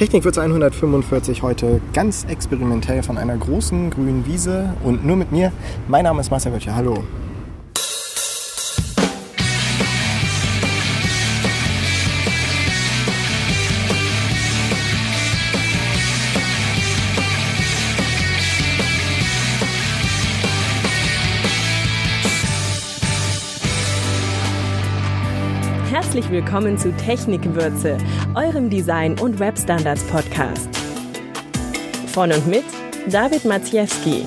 Technikwitz 145 heute ganz experimentell von einer großen grünen Wiese und nur mit mir. Mein Name ist Marcel Wöttcher. Hallo. Herzlich willkommen zu Technikwürze, eurem Design- und Webstandards-Podcast. Von und mit David Maciejewski.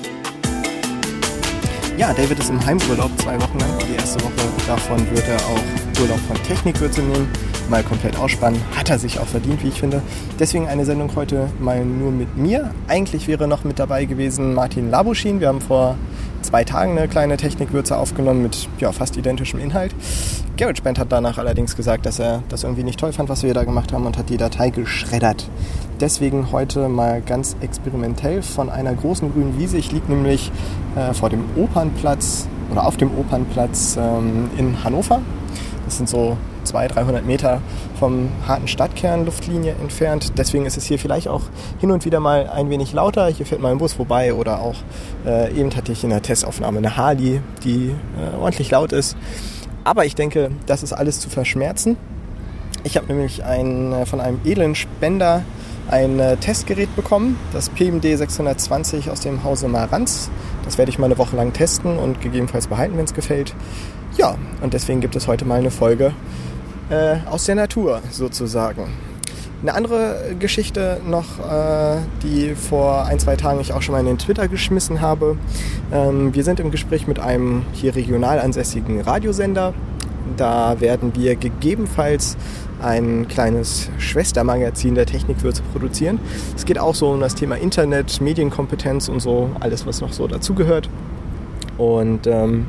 Ja, David ist im Heimurlaub zwei Wochen lang. Die erste Woche davon wird er auch Urlaub von Technikwürze nehmen. Mal komplett ausspannen. Hat er sich auch verdient, wie ich finde. Deswegen eine Sendung heute mal nur mit mir. Eigentlich wäre noch mit dabei gewesen Martin Labuschin. Wir haben vor zwei Tagen eine kleine Technikwürze aufgenommen mit ja, fast identischem Inhalt. GarageBand hat danach allerdings gesagt, dass er das irgendwie nicht toll fand, was wir da gemacht haben und hat die Datei geschreddert. Deswegen heute mal ganz experimentell von einer großen grünen Wiese. Ich liege nämlich äh, vor dem Opernplatz oder auf dem Opernplatz ähm, in Hannover. Das sind so 200, 300 Meter vom harten Stadtkern Luftlinie entfernt. Deswegen ist es hier vielleicht auch hin und wieder mal ein wenig lauter. Hier fährt mal ein Bus vorbei oder auch äh, eben hatte ich in der Testaufnahme eine Harley, die äh, ordentlich laut ist. Aber ich denke, das ist alles zu verschmerzen. Ich habe nämlich ein, äh, von einem edlen Spender ein äh, Testgerät bekommen, das PMD 620 aus dem Hause Marantz. Das werde ich mal eine Woche lang testen und gegebenenfalls behalten, wenn es gefällt. Ja, und deswegen gibt es heute mal eine Folge äh, aus der Natur sozusagen. Eine andere Geschichte noch, äh, die vor ein, zwei Tagen ich auch schon mal in den Twitter geschmissen habe. Ähm, wir sind im Gespräch mit einem hier regional ansässigen Radiosender. Da werden wir gegebenenfalls ein kleines Schwestermagazin der Technikwürze produzieren. Es geht auch so um das Thema Internet, Medienkompetenz und so, alles was noch so dazugehört. Und ähm,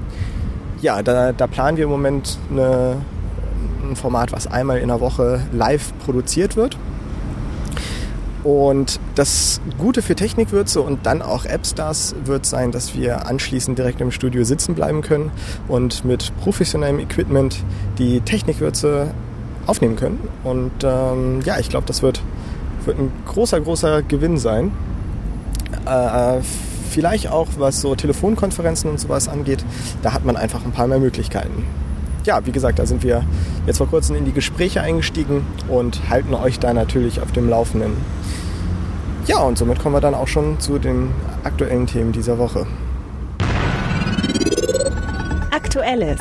ja, da, da planen wir im Moment eine, ein Format, was einmal in der Woche live produziert wird. Und das Gute für Technikwürze und dann auch Appstars wird sein, dass wir anschließend direkt im Studio sitzen bleiben können und mit professionellem Equipment die Technikwürze aufnehmen können. Und ähm, ja, ich glaube, das wird, wird ein großer, großer Gewinn sein. Äh, vielleicht auch, was so Telefonkonferenzen und sowas angeht, da hat man einfach ein paar mehr Möglichkeiten ja, wie gesagt, da sind wir jetzt vor kurzem in die Gespräche eingestiegen und halten euch da natürlich auf dem Laufenden. Ja, und somit kommen wir dann auch schon zu den aktuellen Themen dieser Woche. Aktuelles.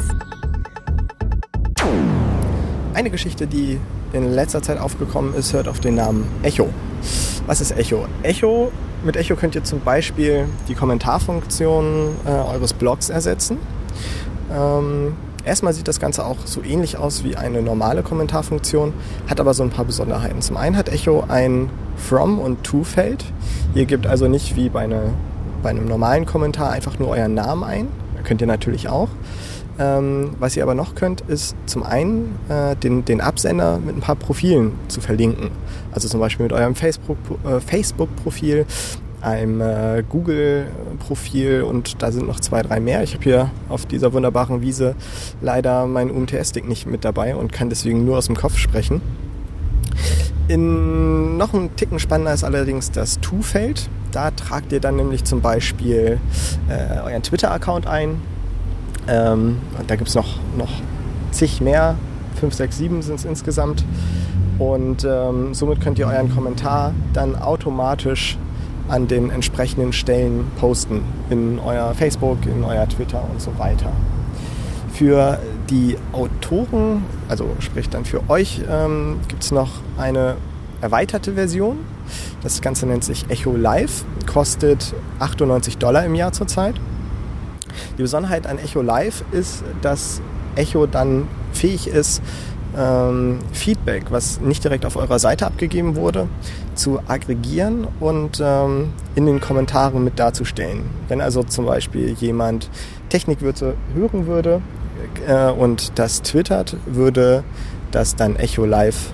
Eine Geschichte, die in letzter Zeit aufgekommen ist, hört auf den Namen Echo. Was ist Echo? Echo, mit Echo könnt ihr zum Beispiel die Kommentarfunktion äh, eures Blogs ersetzen. Ähm, Erstmal sieht das Ganze auch so ähnlich aus wie eine normale Kommentarfunktion, hat aber so ein paar Besonderheiten. Zum einen hat Echo ein From- und To-Feld. Ihr gebt also nicht wie bei, eine, bei, einem normalen Kommentar einfach nur euren Namen ein. Könnt ihr natürlich auch. Ähm, was ihr aber noch könnt, ist zum einen äh, den, den Absender mit ein paar Profilen zu verlinken. Also zum Beispiel mit eurem äh, Facebook-Profil, äh, Facebook einem äh, Google-Profil und da sind noch zwei, drei mehr. Ich habe hier auf dieser wunderbaren Wiese leider meinen UMTS-Stick nicht mit dabei und kann deswegen nur aus dem Kopf sprechen. In noch ein Ticken spannender ist allerdings das To-Feld. Da tragt ihr dann nämlich zum Beispiel äh, euren Twitter-Account ein. Ähm, und da gibt es noch, noch zig mehr. 5, 6, 7 sind es insgesamt. Und ähm, somit könnt ihr euren Kommentar dann automatisch an den entsprechenden Stellen posten. In euer Facebook, in euer Twitter und so weiter. Für die Autoren, also sprich dann für euch, ähm, gibt es noch eine erweiterte Version. Das Ganze nennt sich Echo Live, kostet 98 Dollar im Jahr zurzeit. Die Besonderheit an Echo Live ist, dass Echo dann fähig ist, ähm, Feedback, was nicht direkt auf eurer Seite abgegeben wurde, zu aggregieren und ähm, in den Kommentaren mit darzustellen. Wenn also zum Beispiel jemand Technikwürze hören würde äh, und das twittert, würde das dann Echo Live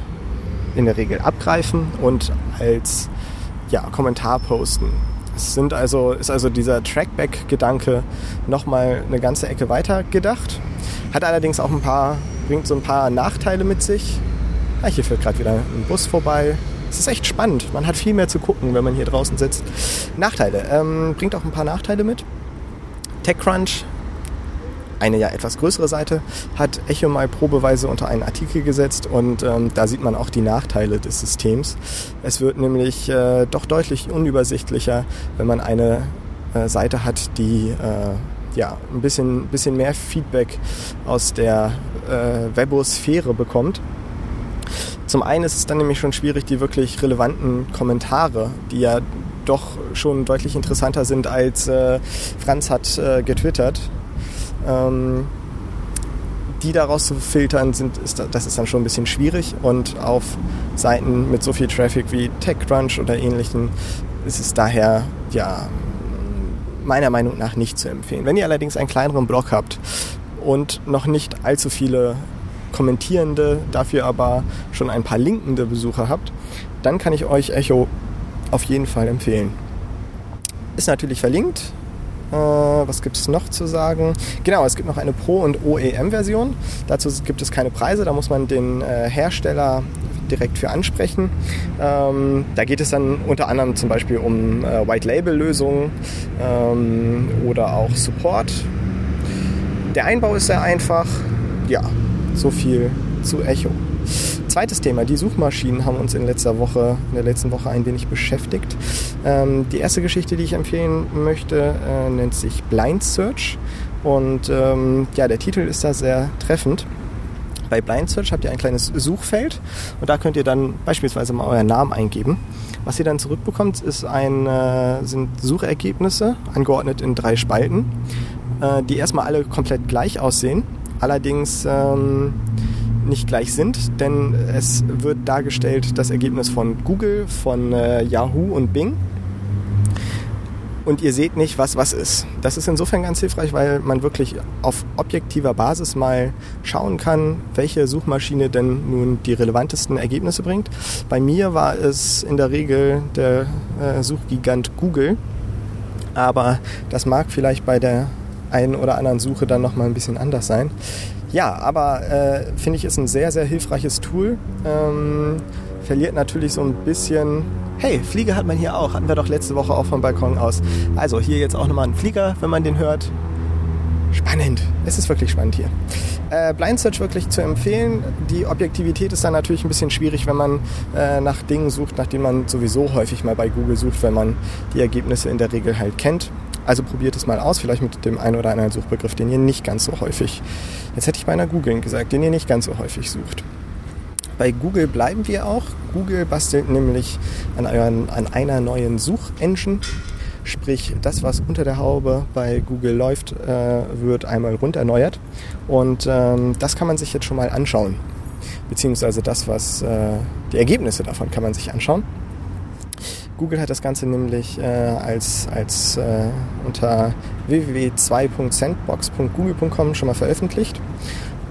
in der Regel abgreifen und als ja, Kommentar posten. Es sind also, ist also dieser Trackback-Gedanke nochmal eine ganze Ecke weiter gedacht. Hat allerdings auch ein paar bringt so ein paar Nachteile mit sich. Ah, hier fährt gerade wieder ein Bus vorbei. Es ist echt spannend. Man hat viel mehr zu gucken, wenn man hier draußen sitzt. Nachteile. Ähm, bringt auch ein paar Nachteile mit. TechCrunch, eine ja etwas größere Seite, hat Echo mal probeweise unter einen Artikel gesetzt und ähm, da sieht man auch die Nachteile des Systems. Es wird nämlich äh, doch deutlich unübersichtlicher, wenn man eine äh, Seite hat, die äh, ja, ein bisschen, bisschen mehr Feedback aus der äh, Webosphäre bekommt. Zum einen ist es dann nämlich schon schwierig, die wirklich relevanten Kommentare, die ja doch schon deutlich interessanter sind als äh, Franz hat äh, getwittert, ähm, die daraus zu filtern, sind, ist, das ist dann schon ein bisschen schwierig. Und auf Seiten mit so viel Traffic wie TechCrunch oder ähnlichen ist es daher ja meiner Meinung nach nicht zu empfehlen. Wenn ihr allerdings einen kleineren Blog habt und noch nicht allzu viele kommentierende, dafür aber schon ein paar linkende Besucher habt, dann kann ich euch Echo auf jeden Fall empfehlen. Ist natürlich verlinkt äh, was gibt es noch zu sagen? Genau, es gibt noch eine Pro- und OEM-Version. Dazu gibt es keine Preise, da muss man den äh, Hersteller direkt für ansprechen. Ähm, da geht es dann unter anderem zum Beispiel um äh, White-Label-Lösungen ähm, oder auch Support. Der Einbau ist sehr einfach. Ja, so viel zu Echo. Zweites Thema, die Suchmaschinen haben uns in letzter Woche, in der letzten Woche ein wenig beschäftigt. Ähm, die erste Geschichte, die ich empfehlen möchte, äh, nennt sich Blind Search. Und ähm, ja, der Titel ist da sehr treffend. Bei Blind Search habt ihr ein kleines Suchfeld und da könnt ihr dann beispielsweise mal euren Namen eingeben. Was ihr dann zurückbekommt, ist ein, äh, sind Suchergebnisse, angeordnet in drei Spalten, äh, die erstmal alle komplett gleich aussehen. Allerdings ähm, nicht gleich sind, denn es wird dargestellt das Ergebnis von Google, von äh, Yahoo und Bing. Und ihr seht nicht, was was ist. Das ist insofern ganz hilfreich, weil man wirklich auf objektiver Basis mal schauen kann, welche Suchmaschine denn nun die relevantesten Ergebnisse bringt. Bei mir war es in der Regel der äh, Suchgigant Google, aber das mag vielleicht bei der einen oder anderen Suche dann nochmal ein bisschen anders sein. Ja, aber äh, finde ich ist ein sehr, sehr hilfreiches Tool. Ähm, verliert natürlich so ein bisschen. Hey, Flieger hat man hier auch. Hatten wir doch letzte Woche auch vom Balkon aus. Also hier jetzt auch nochmal ein Flieger, wenn man den hört. Spannend. Es ist wirklich spannend hier. Äh, Blind Search wirklich zu empfehlen. Die Objektivität ist dann natürlich ein bisschen schwierig, wenn man äh, nach Dingen sucht, nach denen man sowieso häufig mal bei Google sucht, wenn man die Ergebnisse in der Regel halt kennt. Also probiert es mal aus, vielleicht mit dem einen oder anderen Suchbegriff, den ihr nicht ganz so häufig, jetzt hätte ich beinahe googeln gesagt, den ihr nicht ganz so häufig sucht. Bei Google bleiben wir auch. Google bastelt nämlich an, euren, an einer neuen Suchengine. Sprich, das, was unter der Haube bei Google läuft, äh, wird einmal runderneuert. Und ähm, das kann man sich jetzt schon mal anschauen. Beziehungsweise das, was äh, die Ergebnisse davon kann man sich anschauen. Google hat das Ganze nämlich äh, als, als äh, unter www.2.sandbox.google.com schon mal veröffentlicht.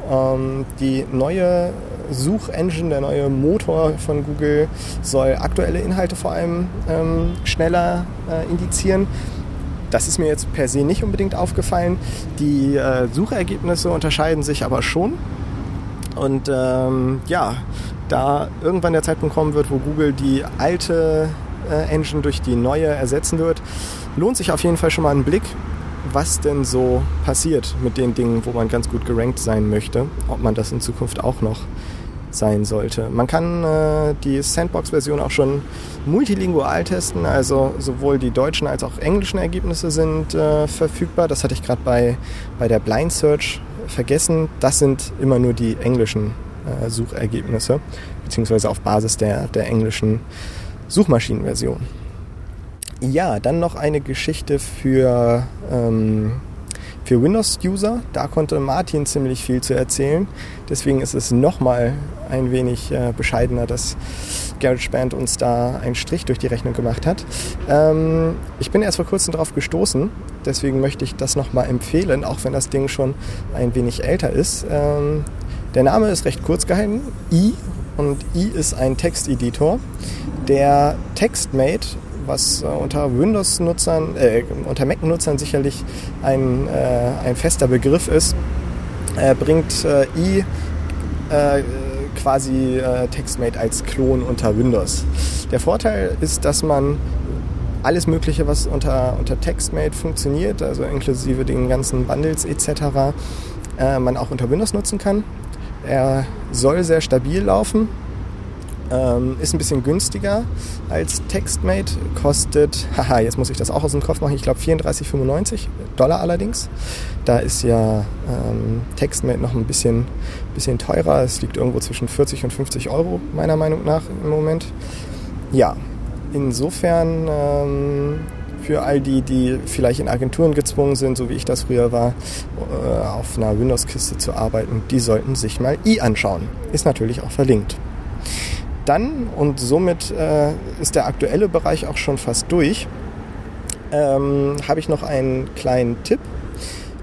Ähm, die neue Suchengine, der neue Motor von Google soll aktuelle Inhalte vor allem ähm, schneller äh, indizieren. Das ist mir jetzt per se nicht unbedingt aufgefallen. Die äh, Suchergebnisse unterscheiden sich aber schon. Und ähm, ja, da irgendwann der Zeitpunkt kommen wird, wo Google die alte Engine durch die neue ersetzen wird, lohnt sich auf jeden Fall schon mal ein Blick, was denn so passiert mit den Dingen, wo man ganz gut gerankt sein möchte, ob man das in Zukunft auch noch sein sollte. Man kann äh, die Sandbox-Version auch schon multilingual testen, also sowohl die deutschen als auch englischen Ergebnisse sind äh, verfügbar. Das hatte ich gerade bei, bei der Blind Search vergessen. Das sind immer nur die englischen äh, Suchergebnisse, beziehungsweise auf Basis der, der englischen Suchmaschinenversion. Ja, dann noch eine Geschichte für, ähm, für Windows-User. Da konnte Martin ziemlich viel zu erzählen. Deswegen ist es nochmal ein wenig äh, bescheidener, dass GarageBand uns da einen Strich durch die Rechnung gemacht hat. Ähm, ich bin erst vor kurzem darauf gestoßen. Deswegen möchte ich das nochmal empfehlen, auch wenn das Ding schon ein wenig älter ist. Ähm, der Name ist recht kurz gehalten. I und I ist ein Texteditor, der TextMate, was äh, unter Windows-Nutzern, äh, unter Mac-Nutzern sicherlich ein, äh, ein fester Begriff ist, äh, bringt I äh, quasi äh, TextMate als Klon unter Windows. Der Vorteil ist, dass man alles Mögliche, was unter, unter TextMate funktioniert, also inklusive den ganzen Bundles etc., äh, man auch unter Windows nutzen kann. Er soll sehr stabil laufen, ähm, ist ein bisschen günstiger als TextMate, kostet, haha, jetzt muss ich das auch aus dem Kopf machen, ich glaube 34,95 Dollar allerdings. Da ist ja ähm, TextMate noch ein bisschen, bisschen teurer. Es liegt irgendwo zwischen 40 und 50 Euro meiner Meinung nach im Moment. Ja, insofern ähm, für all die, die vielleicht in Agenturen gezwungen sind, so wie ich das früher war, äh, auf einer Windows-Kiste zu arbeiten, die sollten sich mal i anschauen. Ist natürlich auch verlinkt. Dann, und somit äh, ist der aktuelle Bereich auch schon fast durch, ähm, habe ich noch einen kleinen Tipp.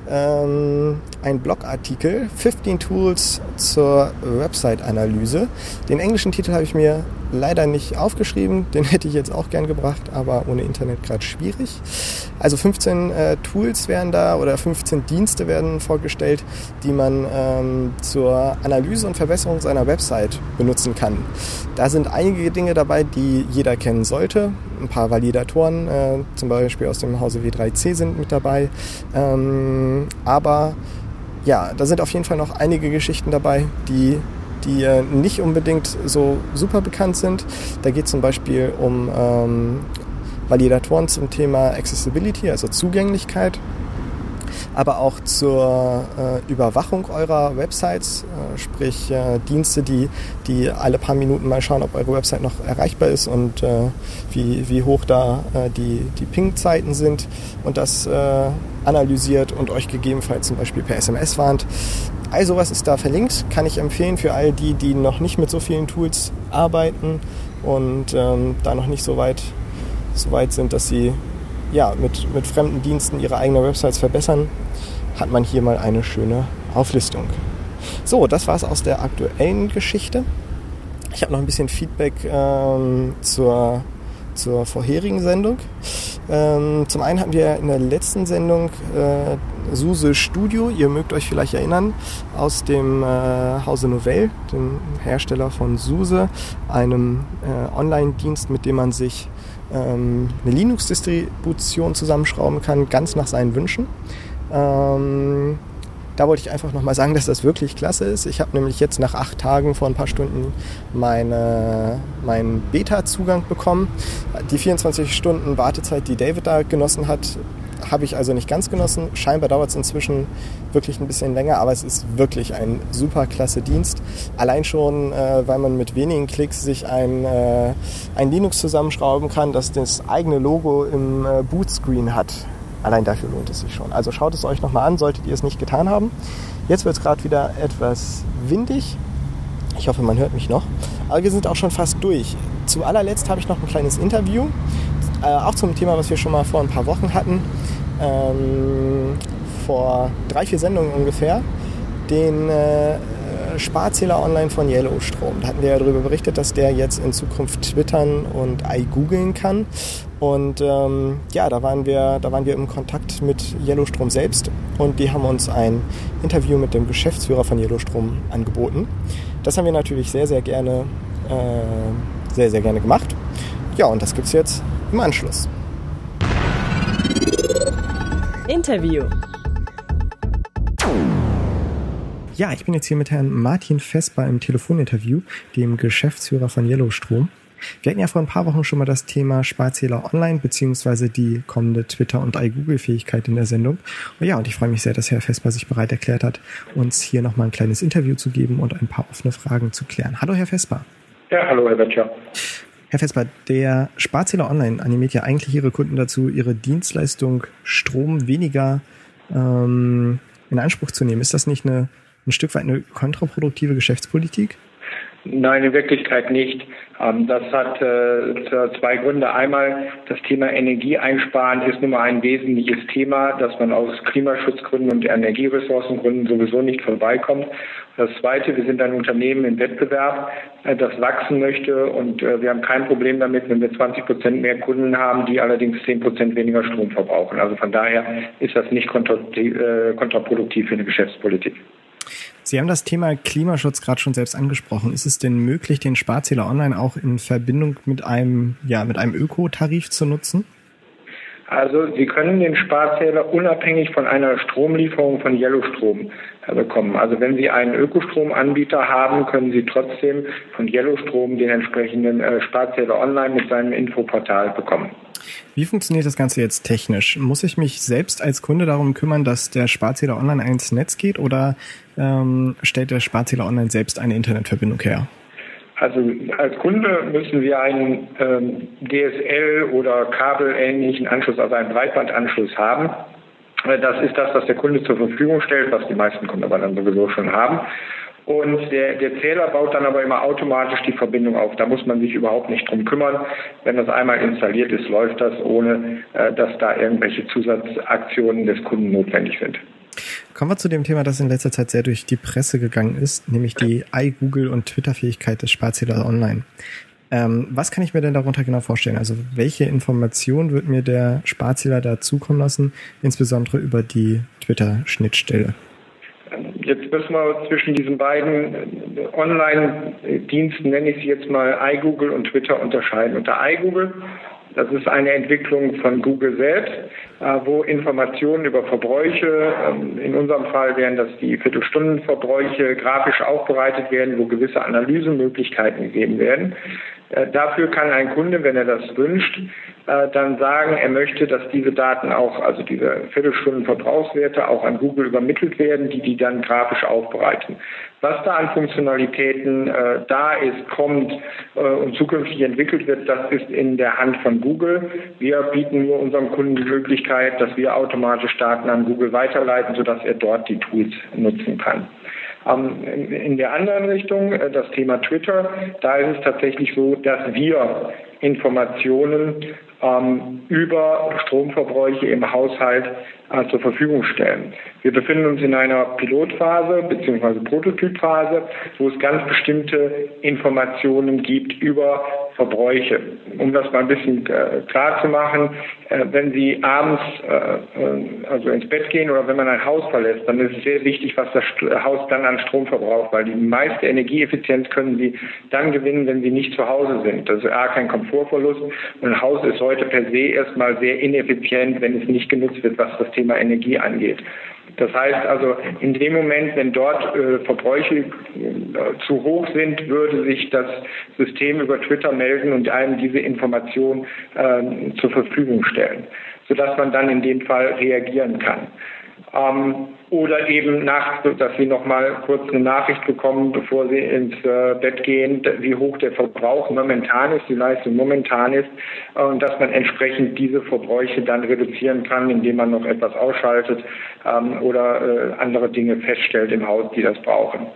Ähm, ein Blogartikel, 15 Tools zur Website-Analyse. Den englischen Titel habe ich mir leider nicht aufgeschrieben, den hätte ich jetzt auch gern gebracht, aber ohne Internet gerade schwierig. Also 15 äh, Tools werden da oder 15 Dienste werden vorgestellt, die man ähm, zur Analyse und Verbesserung seiner Website benutzen kann. Da sind einige Dinge dabei, die jeder kennen sollte. Ein paar Validatoren, äh, zum Beispiel aus dem Hause W3C sind mit dabei. Ähm, aber ja, da sind auf jeden Fall noch einige Geschichten dabei, die die äh, nicht unbedingt so super bekannt sind. Da geht es zum Beispiel um ähm, Validatoren zum Thema Accessibility, also Zugänglichkeit, aber auch zur äh, Überwachung eurer Websites, äh, sprich äh, Dienste, die, die alle paar Minuten mal schauen, ob eure Website noch erreichbar ist und äh, wie, wie hoch da äh, die, die Ping-Zeiten sind und das analysiert und euch gegebenenfalls zum Beispiel per SMS warnt. All sowas ist da verlinkt, kann ich empfehlen für all die, die noch nicht mit so vielen Tools arbeiten und ähm, da noch nicht so weit, so weit sind, dass sie ja, mit, mit fremden Diensten ihre eigenen Websites verbessern, hat man hier mal eine schöne Auflistung. So, das war es aus der aktuellen Geschichte. Ich habe noch ein bisschen Feedback ähm, zur, zur vorherigen Sendung. Ähm, zum einen hatten wir in der letzten Sendung äh, SUSE Studio, ihr mögt euch vielleicht erinnern, aus dem äh, Hause Novell, dem Hersteller von SUSE, einem äh, Online-Dienst, mit dem man sich ähm, eine Linux-Distribution zusammenschrauben kann, ganz nach seinen Wünschen. Ähm, da wollte ich einfach nochmal sagen, dass das wirklich klasse ist. Ich habe nämlich jetzt nach acht Tagen vor ein paar Stunden meine, meinen Beta-Zugang bekommen. Die 24 Stunden Wartezeit, die David da genossen hat, habe ich also nicht ganz genossen. Scheinbar dauert es inzwischen wirklich ein bisschen länger, aber es ist wirklich ein super klasse Dienst. Allein schon, äh, weil man mit wenigen Klicks sich ein, äh, ein Linux zusammenschrauben kann, das das eigene Logo im äh, Bootscreen hat. Allein dafür lohnt es sich schon. Also schaut es euch nochmal an, solltet ihr es nicht getan haben. Jetzt wird es gerade wieder etwas windig. Ich hoffe, man hört mich noch. Aber wir sind auch schon fast durch. Zu allerletzt habe ich noch ein kleines Interview, äh, auch zum Thema, was wir schon mal vor ein paar Wochen hatten. Ähm, vor drei, vier Sendungen ungefähr. Den äh, Sparzähler online von Yellowstrom. Da hatten wir ja darüber berichtet, dass der jetzt in Zukunft twittern und iGooglen kann. Und ähm, ja, da waren, wir, da waren wir im Kontakt mit Yellowstrom selbst und die haben uns ein Interview mit dem Geschäftsführer von Yellowstrom angeboten. Das haben wir natürlich sehr, sehr gerne, äh, sehr, sehr gerne gemacht. Ja, und das gibt es jetzt im Anschluss. Interview. Ja, ich bin jetzt hier mit Herrn Martin Vesper im Telefoninterview, dem Geschäftsführer von Yellowstrom. Wir hatten ja vor ein paar Wochen schon mal das Thema Sparzähler online beziehungsweise die kommende Twitter- und iGoogle-Fähigkeit in der Sendung. Und ja, und ich freue mich sehr, dass Herr Vesper sich bereit erklärt hat, uns hier nochmal ein kleines Interview zu geben und ein paar offene Fragen zu klären. Hallo, Herr Vesper. Ja, hallo, Herr Böttcher. Herr Vesper, der Sparzähler Online animiert ja eigentlich Ihre Kunden dazu, ihre Dienstleistung Strom weniger ähm, in Anspruch zu nehmen. Ist das nicht eine ein Stück weit eine kontraproduktive Geschäftspolitik? Nein, in Wirklichkeit nicht. Ähm, das hat äh, zwei Gründe. Einmal, das Thema Energieeinsparen ist nun mal ein wesentliches Thema, das man aus Klimaschutzgründen und Energieressourcengründen sowieso nicht vorbeikommt. Das Zweite, wir sind ein Unternehmen im Wettbewerb, äh, das wachsen möchte und äh, wir haben kein Problem damit, wenn wir 20 Prozent mehr Kunden haben, die allerdings 10 Prozent weniger Strom verbrauchen. Also von daher ist das nicht kontraproduktiv für eine Geschäftspolitik. Sie haben das Thema Klimaschutz gerade schon selbst angesprochen. Ist es denn möglich, den Sparzähler Online auch in Verbindung mit einem, ja, mit einem Ökotarif zu nutzen? Also Sie können den Sparzähler unabhängig von einer Stromlieferung von Yellowstrom bekommen. Also wenn Sie einen Ökostromanbieter haben, können Sie trotzdem von Yellowstrom den entsprechenden äh, Sparzähler online mit seinem Infoportal bekommen. Wie funktioniert das Ganze jetzt technisch? Muss ich mich selbst als Kunde darum kümmern, dass der Sparzähler online ins Netz geht oder ähm, stellt der Sparzähler online selbst eine Internetverbindung her? Also als Kunde müssen wir einen ähm, DSL oder kabelähnlichen Anschluss, also einen Breitbandanschluss haben. Das ist das, was der Kunde zur Verfügung stellt, was die meisten Kunden aber dann sowieso schon haben. Und der, der Zähler baut dann aber immer automatisch die Verbindung auf. Da muss man sich überhaupt nicht drum kümmern. Wenn das einmal installiert ist, läuft das, ohne äh, dass da irgendwelche Zusatzaktionen des Kunden notwendig sind. Kommen wir zu dem Thema, das in letzter Zeit sehr durch die Presse gegangen ist, nämlich die iGoogle und Twitter-Fähigkeit des Sparzählers Online. Ähm, was kann ich mir denn darunter genau vorstellen? Also welche Informationen wird mir der Sparzähler da zukommen lassen, insbesondere über die Twitter-Schnittstelle? Jetzt müssen wir zwischen diesen beiden Online-Diensten, nenne ich sie jetzt mal iGoogle und Twitter, unterscheiden. Unter iGoogle das ist eine Entwicklung von Google selbst, äh, wo Informationen über Verbräuche, ähm, in unserem Fall wären das die Viertelstundenverbräuche, grafisch aufbereitet werden, wo gewisse Analysemöglichkeiten gegeben werden. Äh, dafür kann ein Kunde, wenn er das wünscht, äh, dann sagen, er möchte, dass diese Daten auch, also diese Viertelstundenverbrauchswerte auch an Google übermittelt werden, die die dann grafisch aufbereiten. Was da an Funktionalitäten äh, da ist, kommt äh, und zukünftig entwickelt wird, das ist in der Hand von Google. Wir bieten nur unserem Kunden die Möglichkeit, dass wir automatisch Daten an Google weiterleiten, sodass er dort die Tools nutzen kann. Ähm, in der anderen Richtung, äh, das Thema Twitter, da ist es tatsächlich so, dass wir Informationen ähm, über Stromverbräuche im Haushalt äh, zur Verfügung stellen. Wir befinden uns in einer Pilotphase bzw. Prototypphase, wo es ganz bestimmte Informationen gibt über Verbräuche. Um das mal ein bisschen äh, klar zu machen, äh, wenn Sie abends äh, äh, also ins Bett gehen oder wenn man ein Haus verlässt, dann ist es sehr wichtig, was das Haus dann an Strom verbraucht, weil die meiste Energieeffizienz können Sie dann gewinnen, wenn Sie nicht zu Hause sind. Das ist A, kein Komfortverlust ein Haus ist heute per se erstmal sehr ineffizient, wenn es nicht genutzt wird, was das Thema Energie angeht. Das heißt also, in dem Moment, wenn dort äh, Verbräuche äh, zu hoch sind, würde sich das System über Twitter melden und einem diese Information äh, zur Verfügung stellen, sodass man dann in dem Fall reagieren kann. Ähm, oder eben nachts, dass Sie noch mal kurz eine Nachricht bekommen, bevor Sie ins äh, Bett gehen, wie hoch der Verbrauch momentan ist, die Leistung momentan ist äh, und dass man entsprechend diese Verbräuche dann reduzieren kann, indem man noch etwas ausschaltet ähm, oder äh, andere Dinge feststellt im Haus, die das brauchen.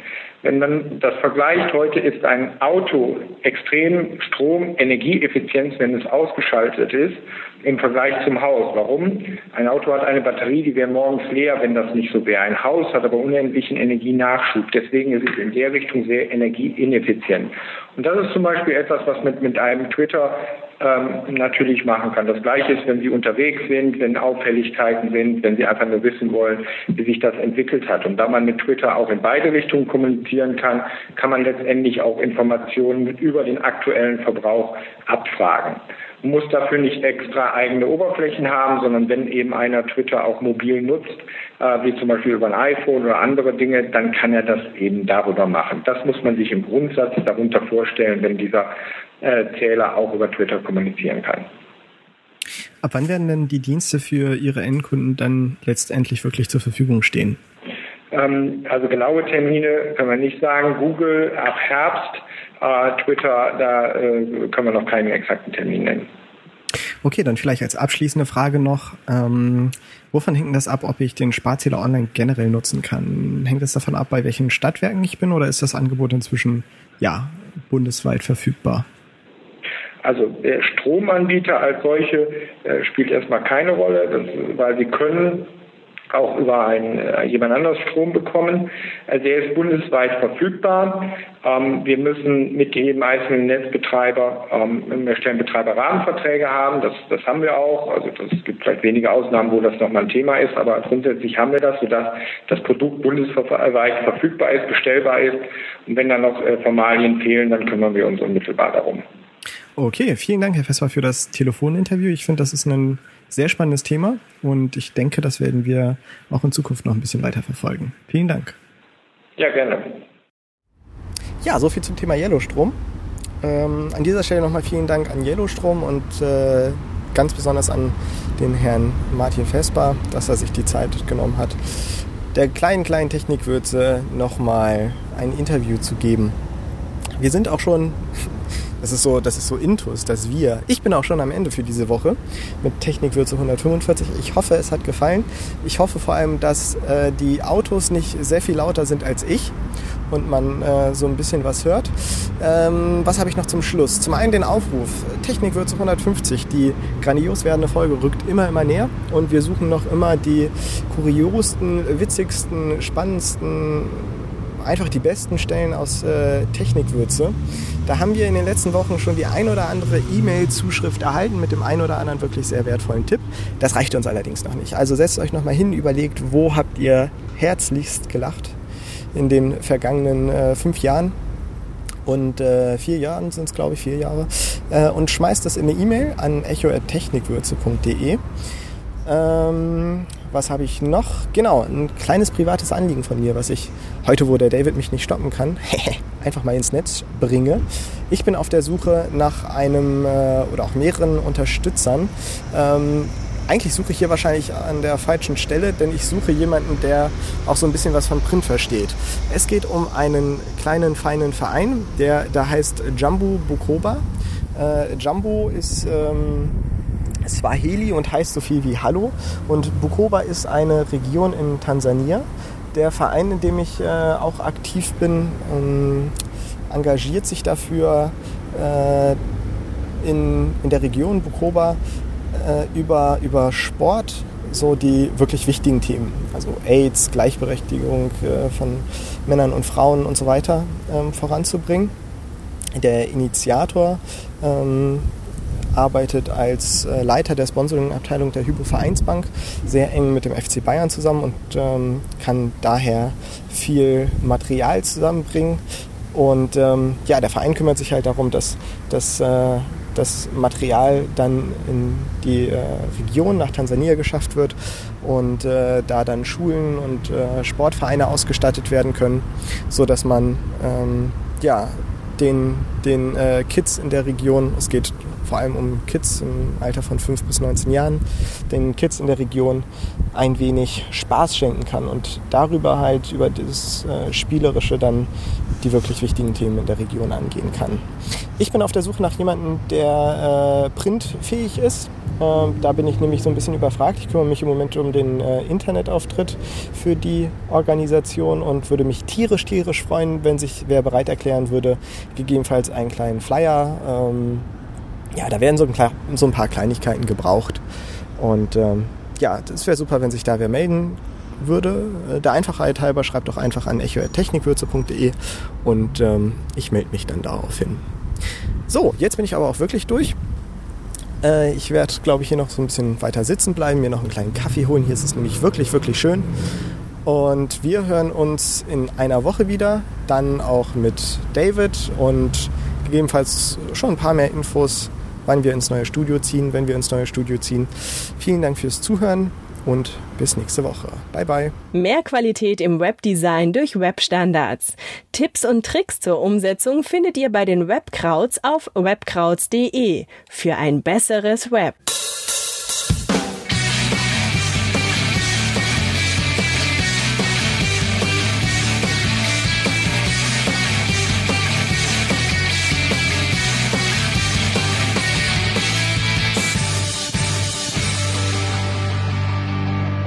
Wenn man das vergleicht, heute ist ein Auto extrem Strom, Energieeffizienz, wenn es ausgeschaltet ist, im Vergleich zum Haus. Warum? Ein Auto hat eine Batterie, die wäre morgens leer, wenn das nicht so wäre. Ein Haus hat aber unendlichen Energienachschub. Deswegen ist es in der Richtung sehr energieineffizient. Und das ist zum Beispiel etwas, was mit, mit einem Twitter ähm, natürlich machen kann. Das Gleiche ist, wenn Sie unterwegs sind, wenn Auffälligkeiten sind, wenn Sie einfach nur wissen wollen, wie sich das entwickelt hat. Und da man mit Twitter auch in beide Richtungen kommunizieren kann, kann man letztendlich auch Informationen über den aktuellen Verbrauch abfragen muss dafür nicht extra eigene Oberflächen haben, sondern wenn eben einer Twitter auch mobil nutzt, äh, wie zum Beispiel über ein iPhone oder andere Dinge, dann kann er das eben darüber machen. Das muss man sich im Grundsatz darunter vorstellen, wenn dieser äh, Zähler auch über Twitter kommunizieren kann. Ab wann werden denn die Dienste für Ihre Endkunden dann letztendlich wirklich zur Verfügung stehen? Ähm, also genaue Termine können wir nicht sagen. Google ab Herbst, Twitter, da äh, können wir noch keinen exakten Termin nennen. Okay, dann vielleicht als abschließende Frage noch, ähm, wovon hängt das ab, ob ich den Sparzähler online generell nutzen kann? Hängt das davon ab, bei welchen Stadtwerken ich bin oder ist das Angebot inzwischen ja bundesweit verfügbar? Also der Stromanbieter als solche äh, spielt erstmal keine Rolle, das, weil sie können auch über einen, äh, jemand anderes Strom bekommen. Also der ist bundesweit verfügbar. Ähm, wir müssen mit jedem einzelnen Netzbetreiber, ähm, wir stellen Betreiberrahmenverträge haben. Das, das haben wir auch. Also es gibt vielleicht wenige Ausnahmen, wo das nochmal ein Thema ist, aber grundsätzlich haben wir das, sodass das Produkt bundesweit verfügbar ist, bestellbar ist. Und wenn dann noch äh, Formalien fehlen, dann kümmern wir uns unmittelbar darum. Okay, vielen Dank, Herr Vesper, für das Telefoninterview. Ich finde, das ist ein sehr spannendes Thema und ich denke, das werden wir auch in Zukunft noch ein bisschen weiter verfolgen. Vielen Dank. Ja, gerne. Ja, so viel zum Thema Yellowstrom. Ähm, an dieser Stelle nochmal vielen Dank an Yellowstrom und äh, ganz besonders an den Herrn Martin Vesper, dass er sich die Zeit genommen hat, der kleinen, kleinen Technikwürze nochmal ein Interview zu geben. Wir sind auch schon das ist so, das ist so Intus, dass wir. Ich bin auch schon am Ende für diese Woche mit Technikwürze 145. Ich hoffe, es hat gefallen. Ich hoffe vor allem, dass äh, die Autos nicht sehr viel lauter sind als ich und man äh, so ein bisschen was hört. Ähm, was habe ich noch zum Schluss? Zum einen den Aufruf. Technikwürze 150. Die grandios werdende Folge rückt immer, immer näher und wir suchen noch immer die kuriosten, witzigsten, spannendsten einfach die besten Stellen aus äh, Technikwürze. Da haben wir in den letzten Wochen schon die ein oder andere E-Mail-Zuschrift erhalten mit dem ein oder anderen wirklich sehr wertvollen Tipp. Das reicht uns allerdings noch nicht. Also setzt euch nochmal hin, überlegt, wo habt ihr herzlichst gelacht in den vergangenen äh, fünf Jahren und äh, vier Jahren sind es, glaube ich, vier Jahre. Äh, und schmeißt das in eine E-Mail an echo.technikwürze.de. Ähm, was habe ich noch? Genau, ein kleines privates Anliegen von mir, was ich heute, wo der David mich nicht stoppen kann, einfach mal ins Netz bringe. Ich bin auf der Suche nach einem äh, oder auch mehreren Unterstützern. Ähm, eigentlich suche ich hier wahrscheinlich an der falschen Stelle, denn ich suche jemanden, der auch so ein bisschen was von Print versteht. Es geht um einen kleinen, feinen Verein, der da heißt Jumbo Bukoba. Äh, Jumbo ist ähm, Swahili und heißt so viel wie Hallo. Und Bukoba ist eine Region in Tansania. Der Verein, in dem ich äh, auch aktiv bin, ähm, engagiert sich dafür, äh, in, in der Region Bukoba äh, über, über Sport so die wirklich wichtigen Themen, also AIDS, Gleichberechtigung äh, von Männern und Frauen und so weiter ähm, voranzubringen. Der Initiator ähm, arbeitet als äh, Leiter der Sponsoring-Abteilung der Hypo Vereinsbank sehr eng mit dem FC Bayern zusammen und ähm, kann daher viel Material zusammenbringen. Und ähm, ja, der Verein kümmert sich halt darum, dass, dass äh, das Material dann in die äh, Region nach Tansania geschafft wird und äh, da dann Schulen und äh, Sportvereine ausgestattet werden können, sodass man ähm, ja, den, den äh, Kids in der Region, es geht vor allem um Kids im Alter von 5 bis 19 Jahren, den Kids in der Region ein wenig Spaß schenken kann und darüber halt über das äh, Spielerische dann die wirklich wichtigen Themen in der Region angehen kann. Ich bin auf der Suche nach jemandem, der äh, printfähig ist. Ähm, da bin ich nämlich so ein bisschen überfragt. Ich kümmere mich im Moment um den äh, Internetauftritt für die Organisation und würde mich tierisch, tierisch freuen, wenn sich wer bereit erklären würde, gegebenenfalls einen kleinen Flyer ähm, ja, da werden so ein, so ein, paar Kleinigkeiten gebraucht. Und ähm, ja, das wäre super, wenn sich da wer melden würde. Äh, der Einfachheit halber schreibt doch einfach an echo.technikwürze.de und ähm, ich melde mich dann daraufhin. So, jetzt bin ich aber auch wirklich durch. Äh, ich werde, glaube ich, hier noch so ein bisschen weiter sitzen bleiben, mir noch einen kleinen Kaffee holen. Hier ist es nämlich wirklich, wirklich schön. Und wir hören uns in einer Woche wieder, dann auch mit David und gegebenenfalls schon ein paar mehr Infos wann wir ins neue Studio ziehen, wenn wir ins neue Studio ziehen. Vielen Dank fürs Zuhören und bis nächste Woche. Bye bye. Mehr Qualität im Webdesign durch Webstandards. Tipps und Tricks zur Umsetzung findet ihr bei den Webkrauts auf webkrauts.de für ein besseres Web.